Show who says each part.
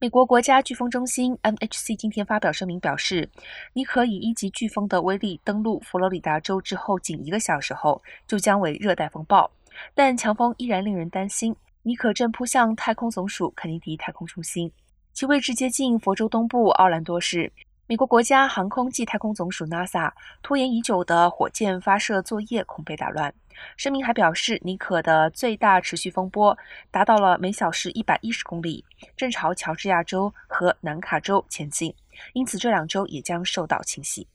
Speaker 1: 美国国家飓风中心 （NHC） 今天发表声明表示，尼可以一级飓风的威力登陆佛罗里达州之后仅一个小时后就将为热带风暴，但强风依然令人担心。尼可正扑向太空总署肯尼迪太空中心，其位置接近佛州东部奥兰多市。美国国家航空暨太空总署 （NASA） 拖延已久的火箭发射作业恐被打乱。声明还表示，尼可的最大持续风波达到了每小时一百一十公里，正朝乔治亚州和南卡州前进，因此这两州也将受到侵袭。